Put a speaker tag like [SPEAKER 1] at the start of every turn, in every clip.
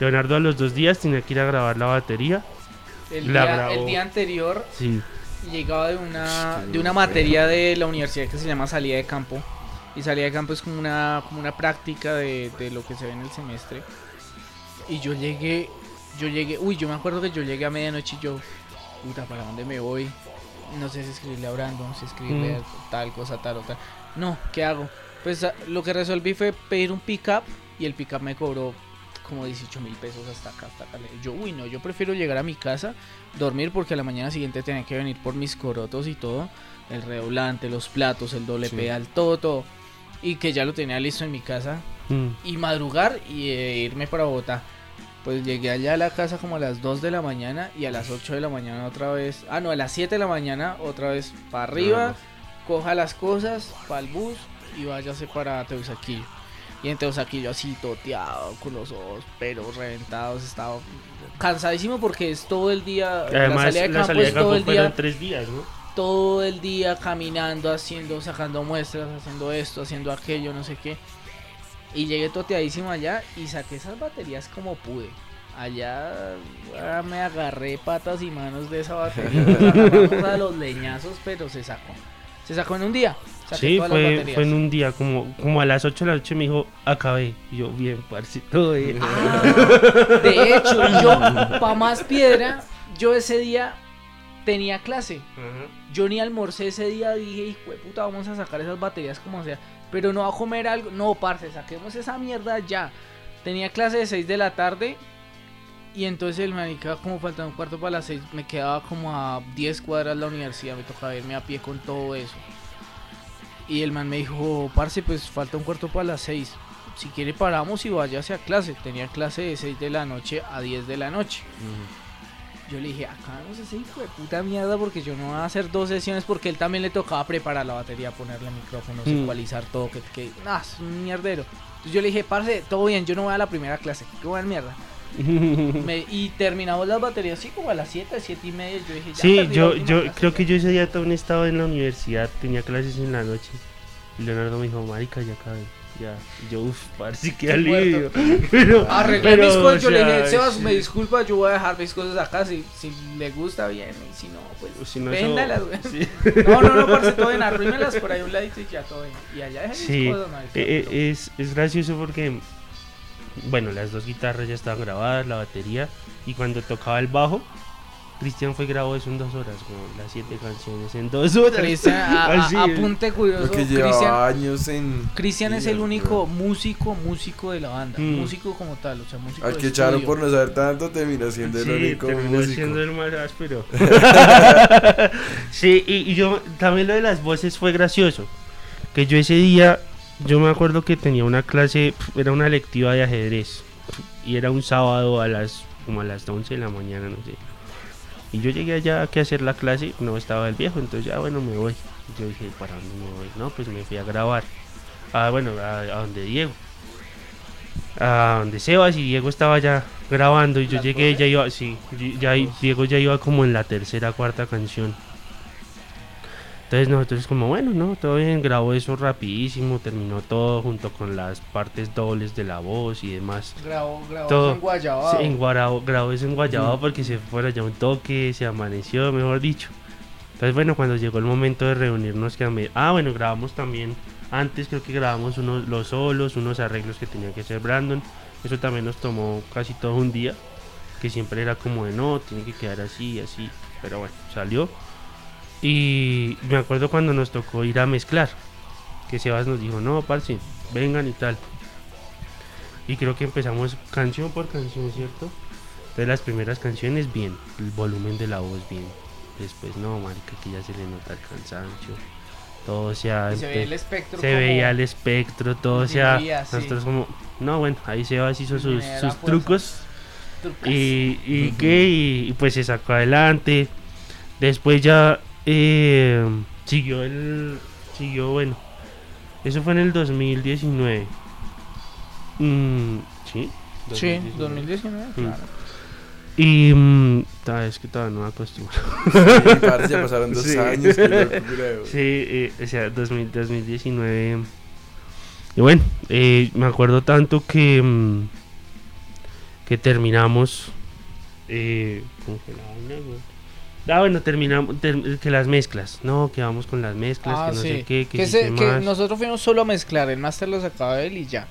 [SPEAKER 1] Leonardo a los dos días tenía que ir a grabar la batería.
[SPEAKER 2] El,
[SPEAKER 1] La
[SPEAKER 2] día,
[SPEAKER 1] grabó.
[SPEAKER 2] el día anterior
[SPEAKER 1] Sí.
[SPEAKER 2] llegaba de una, de una materia de la universidad que se llama salida de campo. Y salida de campo es como una, como una práctica de, de lo que se ve en el semestre. Y yo llegué, yo llegué, uy, yo me acuerdo que yo llegué a medianoche y yo, puta, ¿para dónde me voy? No sé si escribirle a Brandon, si escribirle
[SPEAKER 1] Mm.
[SPEAKER 2] tal cosa, tal o tal. No, ¿qué hago? Pues a- lo que resolví fue pedir un pick-up y el pick-up me cobró como 18 mil pesos hasta acá, hasta acá. Yo, uy, no, yo prefiero llegar a mi casa, dormir porque a la mañana siguiente tenía que venir por mis corotos y todo. El redoblante, los platos, el doble
[SPEAKER 3] Sí.
[SPEAKER 2] pedal, todo, todo. Y que ya lo tenía listo en mi casa.
[SPEAKER 1] Mm.
[SPEAKER 2] Y madrugar y eh, irme para Bogotá. Pues llegué allá a la casa como a las 2 de la mañana y a las 8 de la mañana otra vez. Ah, no, a las 7 de la mañana otra vez para arriba. Coja las cosas para el bus y váyase para Teusaquillo. Y en Teusaquillo así toteado, con los ojos pero reventados. Estaba cansadísimo porque es todo el día.
[SPEAKER 1] Además,
[SPEAKER 2] la salida de campo
[SPEAKER 1] salida de
[SPEAKER 2] todo el día
[SPEAKER 1] tres días, ¿no?
[SPEAKER 2] todo el día caminando, haciendo, sacando muestras, haciendo esto, haciendo aquello, no sé qué. Y llegué toteadísimo allá y saqué esas baterías como pude. Allá ah, me agarré patas y manos de esa batería. nos a los leñazos, pero se sacó. Se sacó en un día. Saqué
[SPEAKER 1] Sí, fue, fue en un día, como, como a las 8 de la noche me dijo, acabé. Y yo, bien, bien.
[SPEAKER 2] Ah, de hecho, yo, pa' más piedra, yo ese día tenía clase.
[SPEAKER 1] Ajá.
[SPEAKER 2] Yo ni almorcé ese día, dije, hijo de puta, vamos a sacar esas baterías como sea. Pero no a comer algo. No, parce, saquemos esa mierda ya. Tenía clase de 6 de la tarde. Y entonces el manica, como faltaba un cuarto para las 6, me quedaba como a 10 cuadras la universidad. Me tocaba irme a pie con todo eso. Y el man me dijo, parce, pues falta un cuarto para las 6. Si quiere paramos y váyase a clase. Tenía clase de 6 de la noche a 10 de la noche. Yo le dije, acabamos ese hijo de puta mierda porque yo no voy a hacer dos sesiones porque él también le tocaba preparar la batería, ponerle micrófonos,
[SPEAKER 1] Mm.
[SPEAKER 2] ecualizar todo, que, que nah, es un mierdero. Entonces yo le dije, parce, todo bien, yo no voy a la primera clase, que voy a mierda. Me- y terminamos las baterías así como a las 7, 7 y media. Yo dije, ya
[SPEAKER 1] Sí, yo, yo
[SPEAKER 2] clase,
[SPEAKER 1] creo
[SPEAKER 2] ya".
[SPEAKER 1] que yo ese día también estaba en la universidad, tenía clases en la noche. Y Leonardo me dijo, marica, ya acabé. Ya, yo, uff, parce, qué
[SPEAKER 2] Qué
[SPEAKER 1] alivio. Pero,
[SPEAKER 2] Arreglé
[SPEAKER 1] pero,
[SPEAKER 2] mis cosas, yo le dije, Sebas,
[SPEAKER 1] sí.
[SPEAKER 2] me disculpa, yo voy a dejar mis cosas acá, si, si le gusta bien, y si no, pues
[SPEAKER 1] si no,
[SPEAKER 2] véndalas,
[SPEAKER 1] sí.
[SPEAKER 2] No, no, no, parce, todo bien, arrímelas por ahí un ladito y ya todo bien. Y allá dejé
[SPEAKER 1] Sí,
[SPEAKER 2] mis cosas, marica,
[SPEAKER 1] Eh, eh, es, es gracioso porque, bueno, las dos guitarras ya estaban grabadas, la batería, y cuando tocaba el bajo, Cristian fue grabó eso en dos horas, como las siete canciones en dos horas.
[SPEAKER 2] Cristian, a- a-
[SPEAKER 1] Así,
[SPEAKER 2] apunte curioso. Cristian,
[SPEAKER 3] llevaba años en.
[SPEAKER 2] Cristian es el único músico, músico de la banda.
[SPEAKER 1] Mm.
[SPEAKER 2] Músico como tal, o sea, músico
[SPEAKER 3] Al que echaron por no saber tanto, terminó siendo el
[SPEAKER 1] Sí,
[SPEAKER 3] único
[SPEAKER 1] terminó
[SPEAKER 3] músico.
[SPEAKER 1] siendo el más áspero. sí, y, y yo también lo de las voces fue gracioso. Que yo ese día, yo me acuerdo que tenía una clase, era una lectiva de ajedrez. Y era un sábado a las como a las 11 de la mañana, no sé. Y yo llegué allá a que hacer la clase, no estaba el viejo, entonces ya bueno, me voy. Yo dije, ¿para dónde me voy? No, pues me fui a grabar. Ah, bueno, a, a donde Diego. A donde Sebas y Diego estaba ya grabando y yo
[SPEAKER 2] ¿Las
[SPEAKER 1] llegué, ya iba, sí, ya Diego ya iba como en la tercera, cuarta canción. Entonces nosotros como, bueno, no, todo bien, grabó eso rapidísimo, terminó todo junto con las partes dobles de la voz y demás.
[SPEAKER 2] Grabó, grabó
[SPEAKER 1] Todo.
[SPEAKER 2] en Guayabao.
[SPEAKER 1] Sí, en Guarao, grabó eso en Guayabao porque se fue allá un toque, se amaneció, mejor dicho. Entonces, bueno, cuando llegó el momento de reunirnos, que ah, bueno, grabamos también, antes creo que grabamos unos los solos, unos arreglos que tenía que hacer Brandon. Eso también nos tomó casi todo un día, que siempre era como de no, tiene que quedar así, así. Pero bueno, salió. Y me acuerdo cuando nos tocó ir a mezclar, que Sebas nos dijo, no, parce, vengan y tal. Y creo que empezamos canción por canción, ¿cierto? Entonces las primeras canciones bien, el volumen de la voz bien. Después no, marica, que ya se le nota el cansancio. Todo se ha
[SPEAKER 2] Y se
[SPEAKER 1] empe-
[SPEAKER 2] ve el espectro.
[SPEAKER 1] se
[SPEAKER 2] como-
[SPEAKER 1] veía el espectro, todo se
[SPEAKER 2] sí.
[SPEAKER 1] Nosotros como... No, bueno, ahí Sebas hizo sus, sus trucos. Y, y qué, y, y pues se sacó adelante. Después ya eh, siguió el. Siguió, bueno. Eso fue en el 2019. Mm, sí.
[SPEAKER 2] Sí,
[SPEAKER 1] 2019.
[SPEAKER 2] 2019, claro.
[SPEAKER 1] Y. mm, es que todavía no me acostumbro.
[SPEAKER 3] Sí, parce, ya pasaron dos
[SPEAKER 1] Sí.
[SPEAKER 3] años. locura.
[SPEAKER 1] Sí, eh, o sea, 2000 2019. Y bueno, eh, me acuerdo tanto que. mm, que terminamos. Eh, ¿Cómo fue la vaina, güey? Ah, bueno, terminamos. ter- que las mezclas. No, que vamos con las mezclas,
[SPEAKER 2] Ah,
[SPEAKER 1] que no
[SPEAKER 2] sí.
[SPEAKER 1] sé qué, que,
[SPEAKER 2] Que,
[SPEAKER 1] sí,
[SPEAKER 2] se- que nosotros fuimos solo a mezclar, el máster lo sacaba él y ya.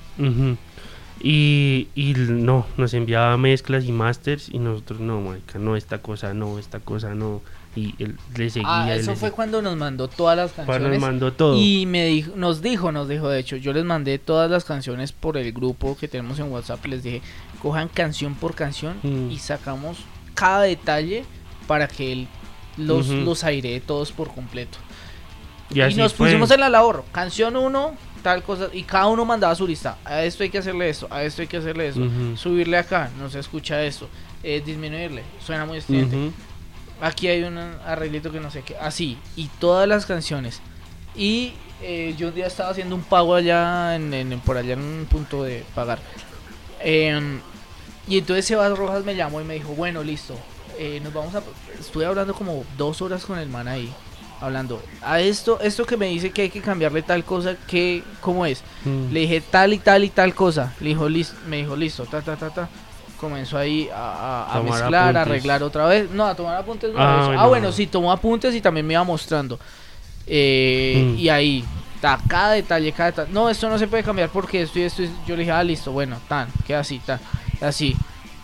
[SPEAKER 1] Y, y no, nos enviaba mezclas y masters y nosotros no, marica, no, esta cosa no, esta cosa no. Y él le seguía.
[SPEAKER 2] Ah, eso fue
[SPEAKER 1] seguía.
[SPEAKER 2] cuando nos mandó todas las
[SPEAKER 1] Cuando
[SPEAKER 2] canciones.
[SPEAKER 1] nos mandó todo.
[SPEAKER 2] Y me dijo, nos dijo, nos dijo, de hecho, yo les mandé todas las canciones por el grupo que tenemos en WhatsApp. Les dije, cojan canción por canción
[SPEAKER 1] Mm.
[SPEAKER 2] y sacamos cada detalle para que él los,
[SPEAKER 1] Ujú.
[SPEAKER 2] los airee todos por completo.
[SPEAKER 1] y
[SPEAKER 2] Y, nos
[SPEAKER 1] fue.
[SPEAKER 2] pusimos en la labor, canción 1, tal cosa, y cada uno mandaba su lista. A esto hay que hacerle esto, a esto hay que hacerle eso.
[SPEAKER 1] Ujú.
[SPEAKER 2] Subirle acá, no se escucha esto. eh, disminuirle, suena muy estridente.
[SPEAKER 1] Ujú.
[SPEAKER 2] Aquí hay un arreglito que no sé qué. Así. Y todas las canciones. Y eh, yo un día estaba haciendo un pago allá, en, en- por allá en un punto de pagar. Em, y entonces Sebas Rojas me llamó y me dijo, bueno, listo. Eh, nos vamos a... Estuve hablando como dos horas con el man ahí. Hablando. A esto, esto que me dice que hay que cambiarle tal cosa, que, ¿cómo es?
[SPEAKER 1] Mm.
[SPEAKER 2] Le dije tal y tal y tal cosa. Le dijo, listo, me dijo, listo, ta, ta, ta, ta. Comenzó ahí a, a- a
[SPEAKER 1] Tomar
[SPEAKER 2] mezclar, a arreglar otra vez. No, a tomar apuntes no.
[SPEAKER 1] Ah, bueno.
[SPEAKER 2] Ah, bueno, sí, tomó apuntes y también me iba mostrando. Eh,
[SPEAKER 1] Mm.
[SPEAKER 2] Y ahí, cada detalle, cada detalle. No, esto no se puede cambiar porque esto y esto. Yo le dije, ah, listo, bueno, tan, queda así, tan, así.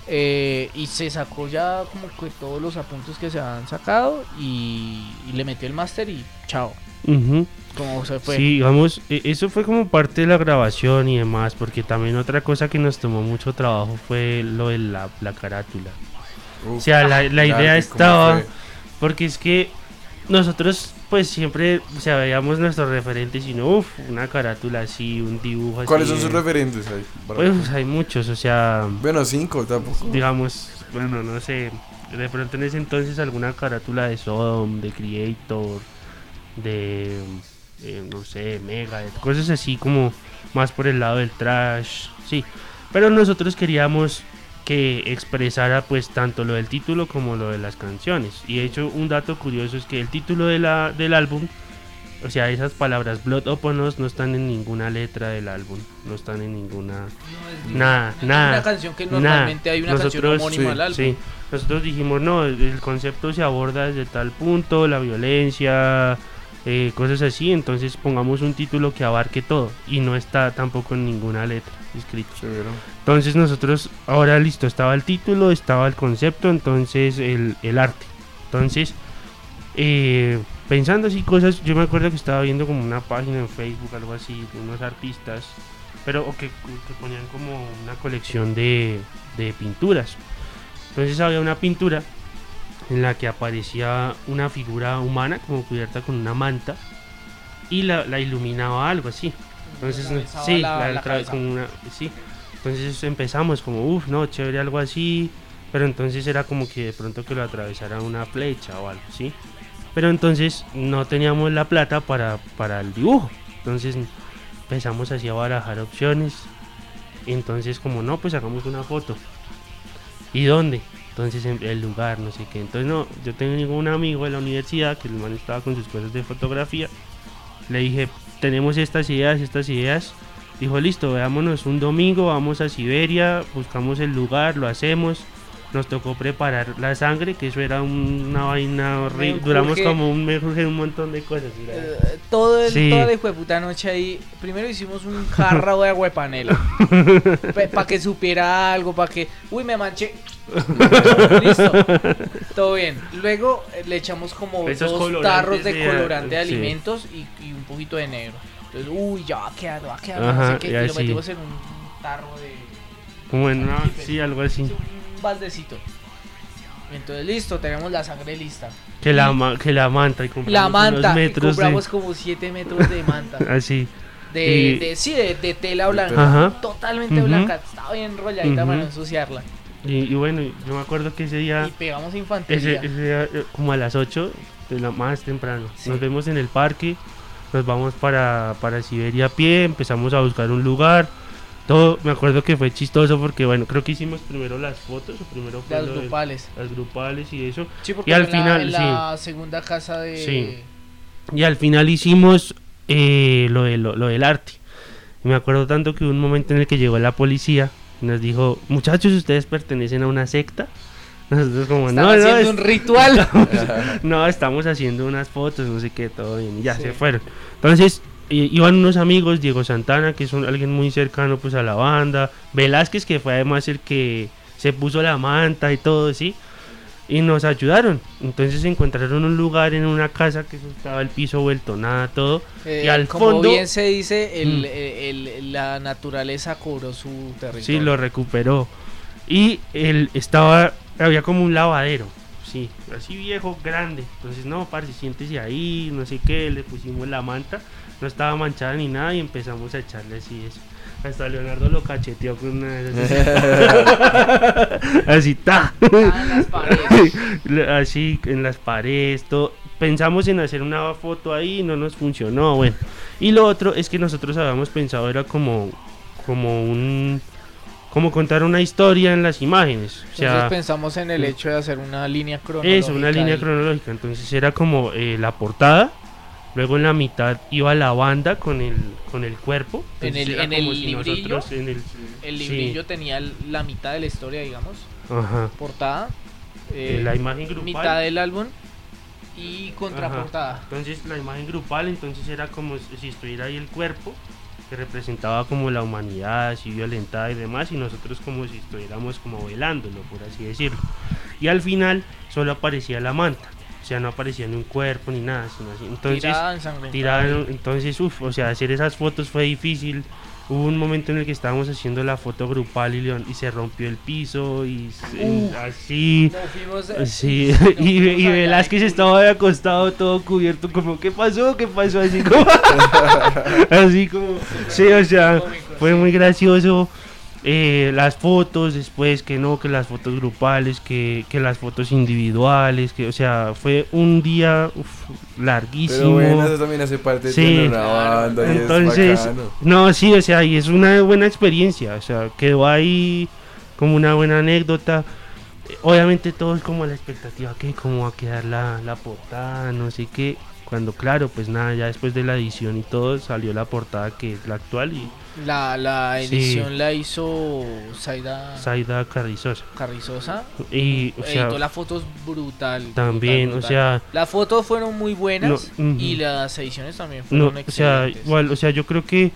[SPEAKER 2] Eh, y se sacó ya como que todos los apuntes que se han sacado y, y le metió el máster y chao.
[SPEAKER 1] Ujú.
[SPEAKER 2] Como se fue.
[SPEAKER 1] Sí, digamos, e- eso fue como parte de la grabación y demás, porque también otra cosa que nos tomó mucho trabajo fue lo de la, la carátula.
[SPEAKER 3] Uf,
[SPEAKER 1] O sea, la, la idea
[SPEAKER 3] ¿y cómo
[SPEAKER 1] estaba, porque es que nosotros pues siempre, o sea, veíamos nuestros referentes y no, uff, una carátula así, un dibujo así.
[SPEAKER 3] ¿Cuáles son sus referentes ahí?
[SPEAKER 1] Pues hay muchos, o sea,
[SPEAKER 3] Bueno, cinco tampoco.
[SPEAKER 1] digamos, bueno, no sé, de pronto en ese entonces alguna carátula de Sodom, de Creator, de, eh, no sé, Mega, cosas así como más por el lado del trash, sí. Pero nosotros queríamos que expresara pues tanto lo del título como lo de las canciones. Y de hecho un dato curioso es que el título de la, del álbum, o sea, esas palabras Blood Upon Us no están en ninguna letra del álbum, no están en ninguna... Nada,
[SPEAKER 2] Hay
[SPEAKER 1] nada.
[SPEAKER 2] Una canción que
[SPEAKER 1] Nada.
[SPEAKER 2] normalmente hay una canción homónima
[SPEAKER 3] sí,
[SPEAKER 2] al álbum.
[SPEAKER 1] Sí, nosotros dijimos, no, el concepto se aborda desde tal punto, la violencia, eh, cosas así, entonces pongamos un título que abarque todo y no está tampoco en ninguna letra escrito.
[SPEAKER 3] Severo.
[SPEAKER 1] Entonces nosotros, ahora listo, estaba el título, estaba el concepto, entonces el, el arte. Entonces, eh, pensando así cosas, yo me acuerdo que estaba viendo como una página en Facebook, algo así, de unos artistas, pero o que, que ponían como una colección de, de pinturas. Entonces había una pintura en la que aparecía una figura humana como cubierta con una manta y la, la iluminaba algo así. Entonces, sí,
[SPEAKER 2] la-
[SPEAKER 1] la- con una- sí. Entonces empezamos como, uff, no, chévere, algo así. Pero entonces era como que de pronto que lo atravesara una flecha o algo, ¿sí? Pero entonces no teníamos la plata para, para el dibujo. Entonces empezamos así a barajar opciones. Entonces como no, pues hagamos una foto. ¿Y dónde? Entonces en el lugar, no sé qué. Entonces no, yo tengo un amigo de la universidad que el man estaba con sus cosas de fotografía. Le dije, tenemos estas ideas, estas ideas. Dijo, listo, veámonos un domingo, vamos a Siberia, buscamos el lugar, lo hacemos. Nos tocó preparar la sangre, que eso era un- una vaina horrible. Duramos como un, me urge un montón de cosas.
[SPEAKER 2] Eh, todo el,
[SPEAKER 1] Sí.
[SPEAKER 2] toda la hijueputa noche ahí. Primero hicimos un jarro de agua de panela. para que supiera algo, para que. Uy, me manché. Listo. Todo bien. Luego eh, le echamos como
[SPEAKER 1] Esos
[SPEAKER 2] dos tarros de
[SPEAKER 1] de-
[SPEAKER 2] colorante de
[SPEAKER 1] sí.
[SPEAKER 2] alimentos y, y un poquito de negro. Entonces, uy, ya va a quedar, va a quedar. no
[SPEAKER 1] Ajá,
[SPEAKER 2] sé qué,
[SPEAKER 1] y
[SPEAKER 2] y lo metimos en un tarro de.
[SPEAKER 1] Como en una, sí, algo así.
[SPEAKER 2] Un baldecito. Entonces, listo, tenemos la sangre lista.
[SPEAKER 1] Que la, que la manta y compramos
[SPEAKER 2] La
[SPEAKER 1] unos
[SPEAKER 2] manta, y
[SPEAKER 1] metros de-
[SPEAKER 2] compramos como 7 metros de manta.
[SPEAKER 1] así.
[SPEAKER 2] De,
[SPEAKER 1] Y-
[SPEAKER 2] de- sí, de, de tela blanca.
[SPEAKER 1] Ajá.
[SPEAKER 2] Totalmente
[SPEAKER 1] Ujú.
[SPEAKER 2] blanca. Estaba bien enrolladita para no ensuciarla.
[SPEAKER 1] Y, y bueno, yo me acuerdo que ese día,
[SPEAKER 2] Y pegamos
[SPEAKER 1] ese,
[SPEAKER 2] infantería.
[SPEAKER 1] ese día, eh, como a las 8, de la más temprano,
[SPEAKER 2] Sí.
[SPEAKER 1] nos vemos en el parque, nos vamos para, para Siberia a pie, empezamos a buscar un lugar. Todo, me acuerdo que fue chistoso porque, bueno, creo que hicimos primero las fotos o primero fue
[SPEAKER 2] Las
[SPEAKER 1] lo de-
[SPEAKER 2] grupales.
[SPEAKER 1] las grupales y eso.
[SPEAKER 2] Sí, porque
[SPEAKER 1] y al
[SPEAKER 2] en
[SPEAKER 1] final,
[SPEAKER 2] la, en la segunda casa de.
[SPEAKER 1] Sí. Y al final hicimos eh, lo, de, lo, lo del arte. Y me acuerdo tanto que hubo un momento en el que llegó la policía Nos dijo, muchachos, ustedes pertenecen a una secta. Nosotros como, no, no,
[SPEAKER 2] haciendo
[SPEAKER 1] es-
[SPEAKER 2] un ritual.
[SPEAKER 1] no, estamos haciendo unas fotos, no sé qué, todo bien, y ya se fueron. Entonces, iban unos amigos, Diego Santana, que es un- alguien muy cercano pues a la banda, Velázquez, que fue además el que se puso la manta y todo, ¿sí? Y nos ayudaron. Entonces encontraron un lugar en una casa que estaba el piso vuelto, nada, todo.
[SPEAKER 2] Eh,
[SPEAKER 1] y al
[SPEAKER 2] como
[SPEAKER 1] fondo...
[SPEAKER 2] bien se dice, el-
[SPEAKER 1] Mm.
[SPEAKER 2] el- el- la naturaleza cobró su territorio.
[SPEAKER 1] Sí, lo recuperó. Y él estaba, había como un lavadero, sí, así viejo, grande. Entonces, no, parce, siéntese ahí, no sé qué, le pusimos la manta, no estaba manchada ni nada y empezamos a echarle así eso. Hasta Leonardo lo cacheteó con una de esas. así,
[SPEAKER 2] paredes.
[SPEAKER 1] así en las paredes, todo. Pensamos en hacer una foto ahí, no nos funcionó, bueno. Y lo otro es que nosotros habíamos pensado era como, como un, como contar una historia en las imágenes. O sea,
[SPEAKER 2] Entonces pensamos en el hecho de hacer una línea cronológica.
[SPEAKER 1] eso, una línea
[SPEAKER 2] ahí.
[SPEAKER 1] cronológica. Entonces era como eh, la portada, luego en la mitad iba la banda con el, con el cuerpo.
[SPEAKER 2] En el- en el
[SPEAKER 1] si
[SPEAKER 2] librillo,
[SPEAKER 1] nosotros en el,
[SPEAKER 2] El
[SPEAKER 1] Sí.
[SPEAKER 2] librillo tenía la mitad de la historia, digamos,
[SPEAKER 1] ajá,
[SPEAKER 2] portada,
[SPEAKER 1] eh,
[SPEAKER 2] eh,
[SPEAKER 1] la imagen grupal.
[SPEAKER 2] mitad del álbum y contraportada.
[SPEAKER 1] Entonces la imagen grupal, entonces era como si estuviera ahí el cuerpo, que representaba como la humanidad así violentada y demás, y nosotros como si estuviéramos como velándolo, por así decirlo. Y al final solo aparecía la manta, o sea, no aparecía ni un cuerpo ni nada, sino así. Entonces,
[SPEAKER 2] tirada
[SPEAKER 1] entonces, uff, o sea, hacer esas fotos fue difícil. Hubo un momento en el que estábamos haciendo la foto grupal y, Leon- y se rompió el piso y
[SPEAKER 2] Uh.
[SPEAKER 1] así.
[SPEAKER 2] Fuimos, eh,
[SPEAKER 1] Sí,
[SPEAKER 2] nos
[SPEAKER 1] y, y Velázquez estaba de acostado todo cubierto, como, ¿qué pasó? ¿Qué pasó? Así como, así como, sí, o sea, fue muy gracioso. Eh, las fotos, después que no, que las fotos grupales, que, que las fotos individuales, que, o sea, fue un día uf,
[SPEAKER 3] Pero
[SPEAKER 1] larguísimo.
[SPEAKER 3] bueno, eso también hace parte
[SPEAKER 1] Sí.
[SPEAKER 3] de una banda y
[SPEAKER 1] Entonces,
[SPEAKER 3] es
[SPEAKER 1] no, sí, o sea, y es una buena experiencia, o sea, quedó ahí como una buena anécdota. Obviamente todo es como la expectativa que cómo va a quedar la, la portada, no sé qué. Cuando claro, pues nada, ya después de la edición y todo salió la portada que es la actual y
[SPEAKER 2] La, la
[SPEAKER 1] Sí.
[SPEAKER 2] edición la hizo Saida
[SPEAKER 1] Saida Carrizosa.
[SPEAKER 2] Carrizosa.
[SPEAKER 1] Y, o sea,
[SPEAKER 2] las fotos brutal.
[SPEAKER 1] también,
[SPEAKER 2] brutal,
[SPEAKER 1] o sea,
[SPEAKER 2] Las fotos fueron muy buenas
[SPEAKER 1] No,
[SPEAKER 2] y las ediciones también
[SPEAKER 1] no,
[SPEAKER 2] fueron
[SPEAKER 1] o sea,
[SPEAKER 2] excelentes.
[SPEAKER 1] igual, o sea, yo creo que,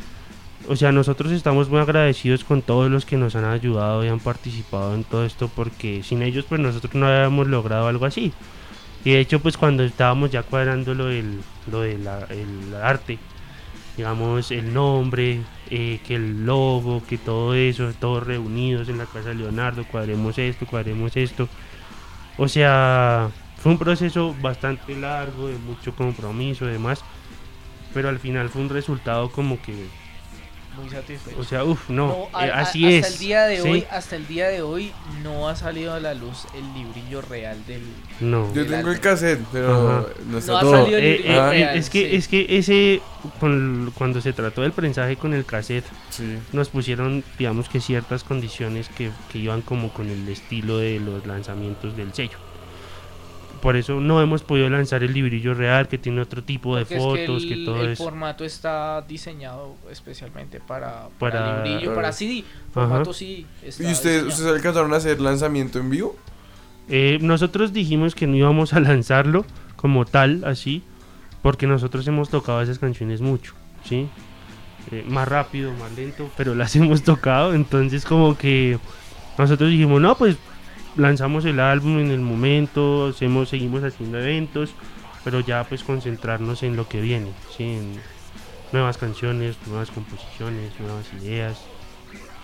[SPEAKER 1] o sea, nosotros estamos muy agradecidos con todos los que nos han ayudado y han participado en todo esto, porque sin ellos, pues nosotros no habíamos logrado algo así. Y de hecho, pues cuando estábamos ya cuadrando lo del, lo del el arte, digamos, el nombre, eh, que el logo, que todo eso, todos reunidos en la casa de Leonardo, cuadremos esto, cuadremos esto. O sea, fue un proceso bastante largo, de mucho compromiso y demás, pero al final fue un resultado como que,
[SPEAKER 2] muy satisfecho.
[SPEAKER 1] o sea, uff, no,
[SPEAKER 2] No, a-
[SPEAKER 1] eh,
[SPEAKER 2] a-
[SPEAKER 1] así
[SPEAKER 2] hasta
[SPEAKER 1] es.
[SPEAKER 2] El día de
[SPEAKER 1] ¿sí?
[SPEAKER 2] hoy, hasta el día de hoy no ha salido a la luz el librillo real del.
[SPEAKER 1] No.
[SPEAKER 3] Yo tengo el cassette, pero
[SPEAKER 1] Ajá.
[SPEAKER 3] no está
[SPEAKER 2] No ha
[SPEAKER 3] todo.
[SPEAKER 2] salido el
[SPEAKER 1] Eh, eh,
[SPEAKER 2] real,
[SPEAKER 1] es que
[SPEAKER 2] sí.
[SPEAKER 1] es que ese con- cuando se trató del prensaje con el cassette
[SPEAKER 3] Sí.
[SPEAKER 1] nos pusieron digamos que ciertas condiciones que, que iban como con el estilo de los lanzamientos del sello por eso no hemos podido lanzar el librillo real que tiene otro tipo de
[SPEAKER 2] Porque es que
[SPEAKER 1] fotos que,
[SPEAKER 2] el,
[SPEAKER 1] todo
[SPEAKER 2] el
[SPEAKER 1] eso
[SPEAKER 2] formato está diseñado especialmente para, para,
[SPEAKER 1] Para-
[SPEAKER 2] librillo, para CD. Formato CD. está
[SPEAKER 3] ¿Y ustedes, ustedes alcanzaron a hacer lanzamiento en vivo?
[SPEAKER 1] Eh, nosotros dijimos que no íbamos a lanzarlo como tal, así, porque nosotros hemos tocado esas canciones mucho, ¿sí? Eh, más rápido, más lento, pero las hemos tocado, entonces como que nosotros dijimos, no, pues lanzamos el álbum en el momento, hacemos, seguimos haciendo eventos, pero ya pues concentrarnos en lo que viene, ¿sí? En nuevas canciones, nuevas composiciones, nuevas ideas,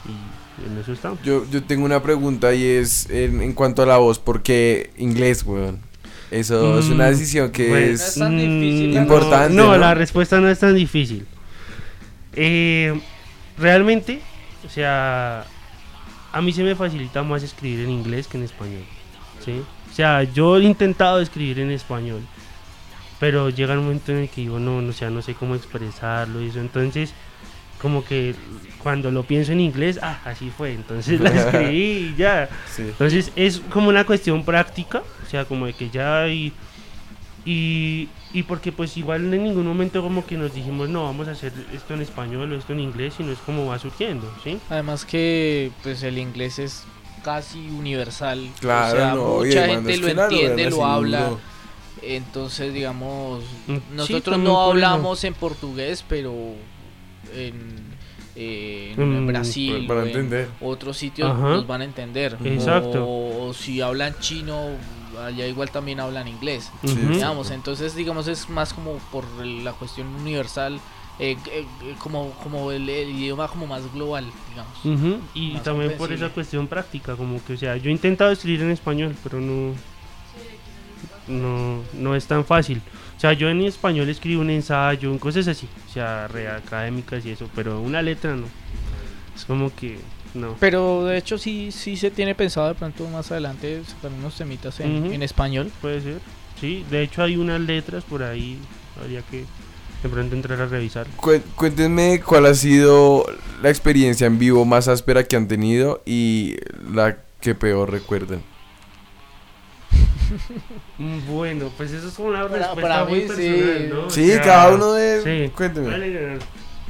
[SPEAKER 1] y en eso estamos.
[SPEAKER 3] Yo, yo tengo una pregunta y es en, en cuanto a la voz, porque inglés, weón. Eso es una
[SPEAKER 1] Mm,
[SPEAKER 3] decisión que
[SPEAKER 1] pues,
[SPEAKER 2] No es tan difícil,
[SPEAKER 1] mm,
[SPEAKER 2] la
[SPEAKER 3] Importante,
[SPEAKER 1] No,
[SPEAKER 3] ¿no?
[SPEAKER 1] la respuesta no es tan difícil. Eh, realmente, o sea, a mí se me facilita más escribir en inglés que en español. ¿sí? O sea, yo he intentado escribir en español, pero llega un momento en el que digo, no, no, o sea, no sé cómo expresarlo y eso. Entonces, como que cuando lo pienso en inglés, ah, así fue. Entonces la escribí y ya.
[SPEAKER 3] Sí.
[SPEAKER 1] Entonces es como una cuestión práctica, o sea, como de que ya y, y y porque pues igual en ningún momento como que nos dijimos, no, vamos a hacer esto en español o esto en inglés, sino es como va surgiendo, ¿sí?
[SPEAKER 2] Además que pues el inglés es casi universal.
[SPEAKER 3] Claro,
[SPEAKER 2] o sea,
[SPEAKER 3] no,
[SPEAKER 2] mucha
[SPEAKER 3] además
[SPEAKER 2] gente lo entiende, lo
[SPEAKER 3] sí
[SPEAKER 2] habla. Entonces, digamos,
[SPEAKER 1] Mm, sí,
[SPEAKER 2] nosotros
[SPEAKER 1] también
[SPEAKER 2] no hablamos en portugués, pero en, eh, en
[SPEAKER 1] Mm,
[SPEAKER 2] Brasil
[SPEAKER 3] para
[SPEAKER 2] o en
[SPEAKER 3] entender.
[SPEAKER 2] otros sitios
[SPEAKER 1] Ajá.
[SPEAKER 2] nos van a entender.
[SPEAKER 1] Exacto.
[SPEAKER 2] O, o si hablan chino, allá igual también hablan inglés.
[SPEAKER 3] Sí.
[SPEAKER 2] Digamos, entonces digamos es más como por la cuestión universal, eh, eh, como, como el, el idioma como más global, digamos.
[SPEAKER 1] Y
[SPEAKER 2] Más
[SPEAKER 1] también por esa cuestión práctica, como que, o sea, yo he intentado escribir en español, pero no, no, no es tan fácil. O sea, yo en español escribo un ensayo, en cosas así, o sea, re académicas y eso, pero una letra no. Es como que, no.
[SPEAKER 2] Pero de hecho sí, sí se tiene pensado de pronto más adelante sacar unos temitas en, español.
[SPEAKER 1] Puede ser. Sí, de hecho hay unas letras por ahí, habría que de pronto entrar a revisar.
[SPEAKER 3] Cué- Cuéntenme cuál ha sido la experiencia en vivo más áspera que han tenido y la que peor recuerdan.
[SPEAKER 1] Mm, Bueno, pues eso es como una
[SPEAKER 2] Para-
[SPEAKER 1] respuesta
[SPEAKER 2] para
[SPEAKER 1] muy
[SPEAKER 2] mí, sí.
[SPEAKER 1] personal, ¿no? O
[SPEAKER 3] Sí,
[SPEAKER 1] sea,
[SPEAKER 3] cada uno de...
[SPEAKER 1] Sí.
[SPEAKER 3] Cuénteme.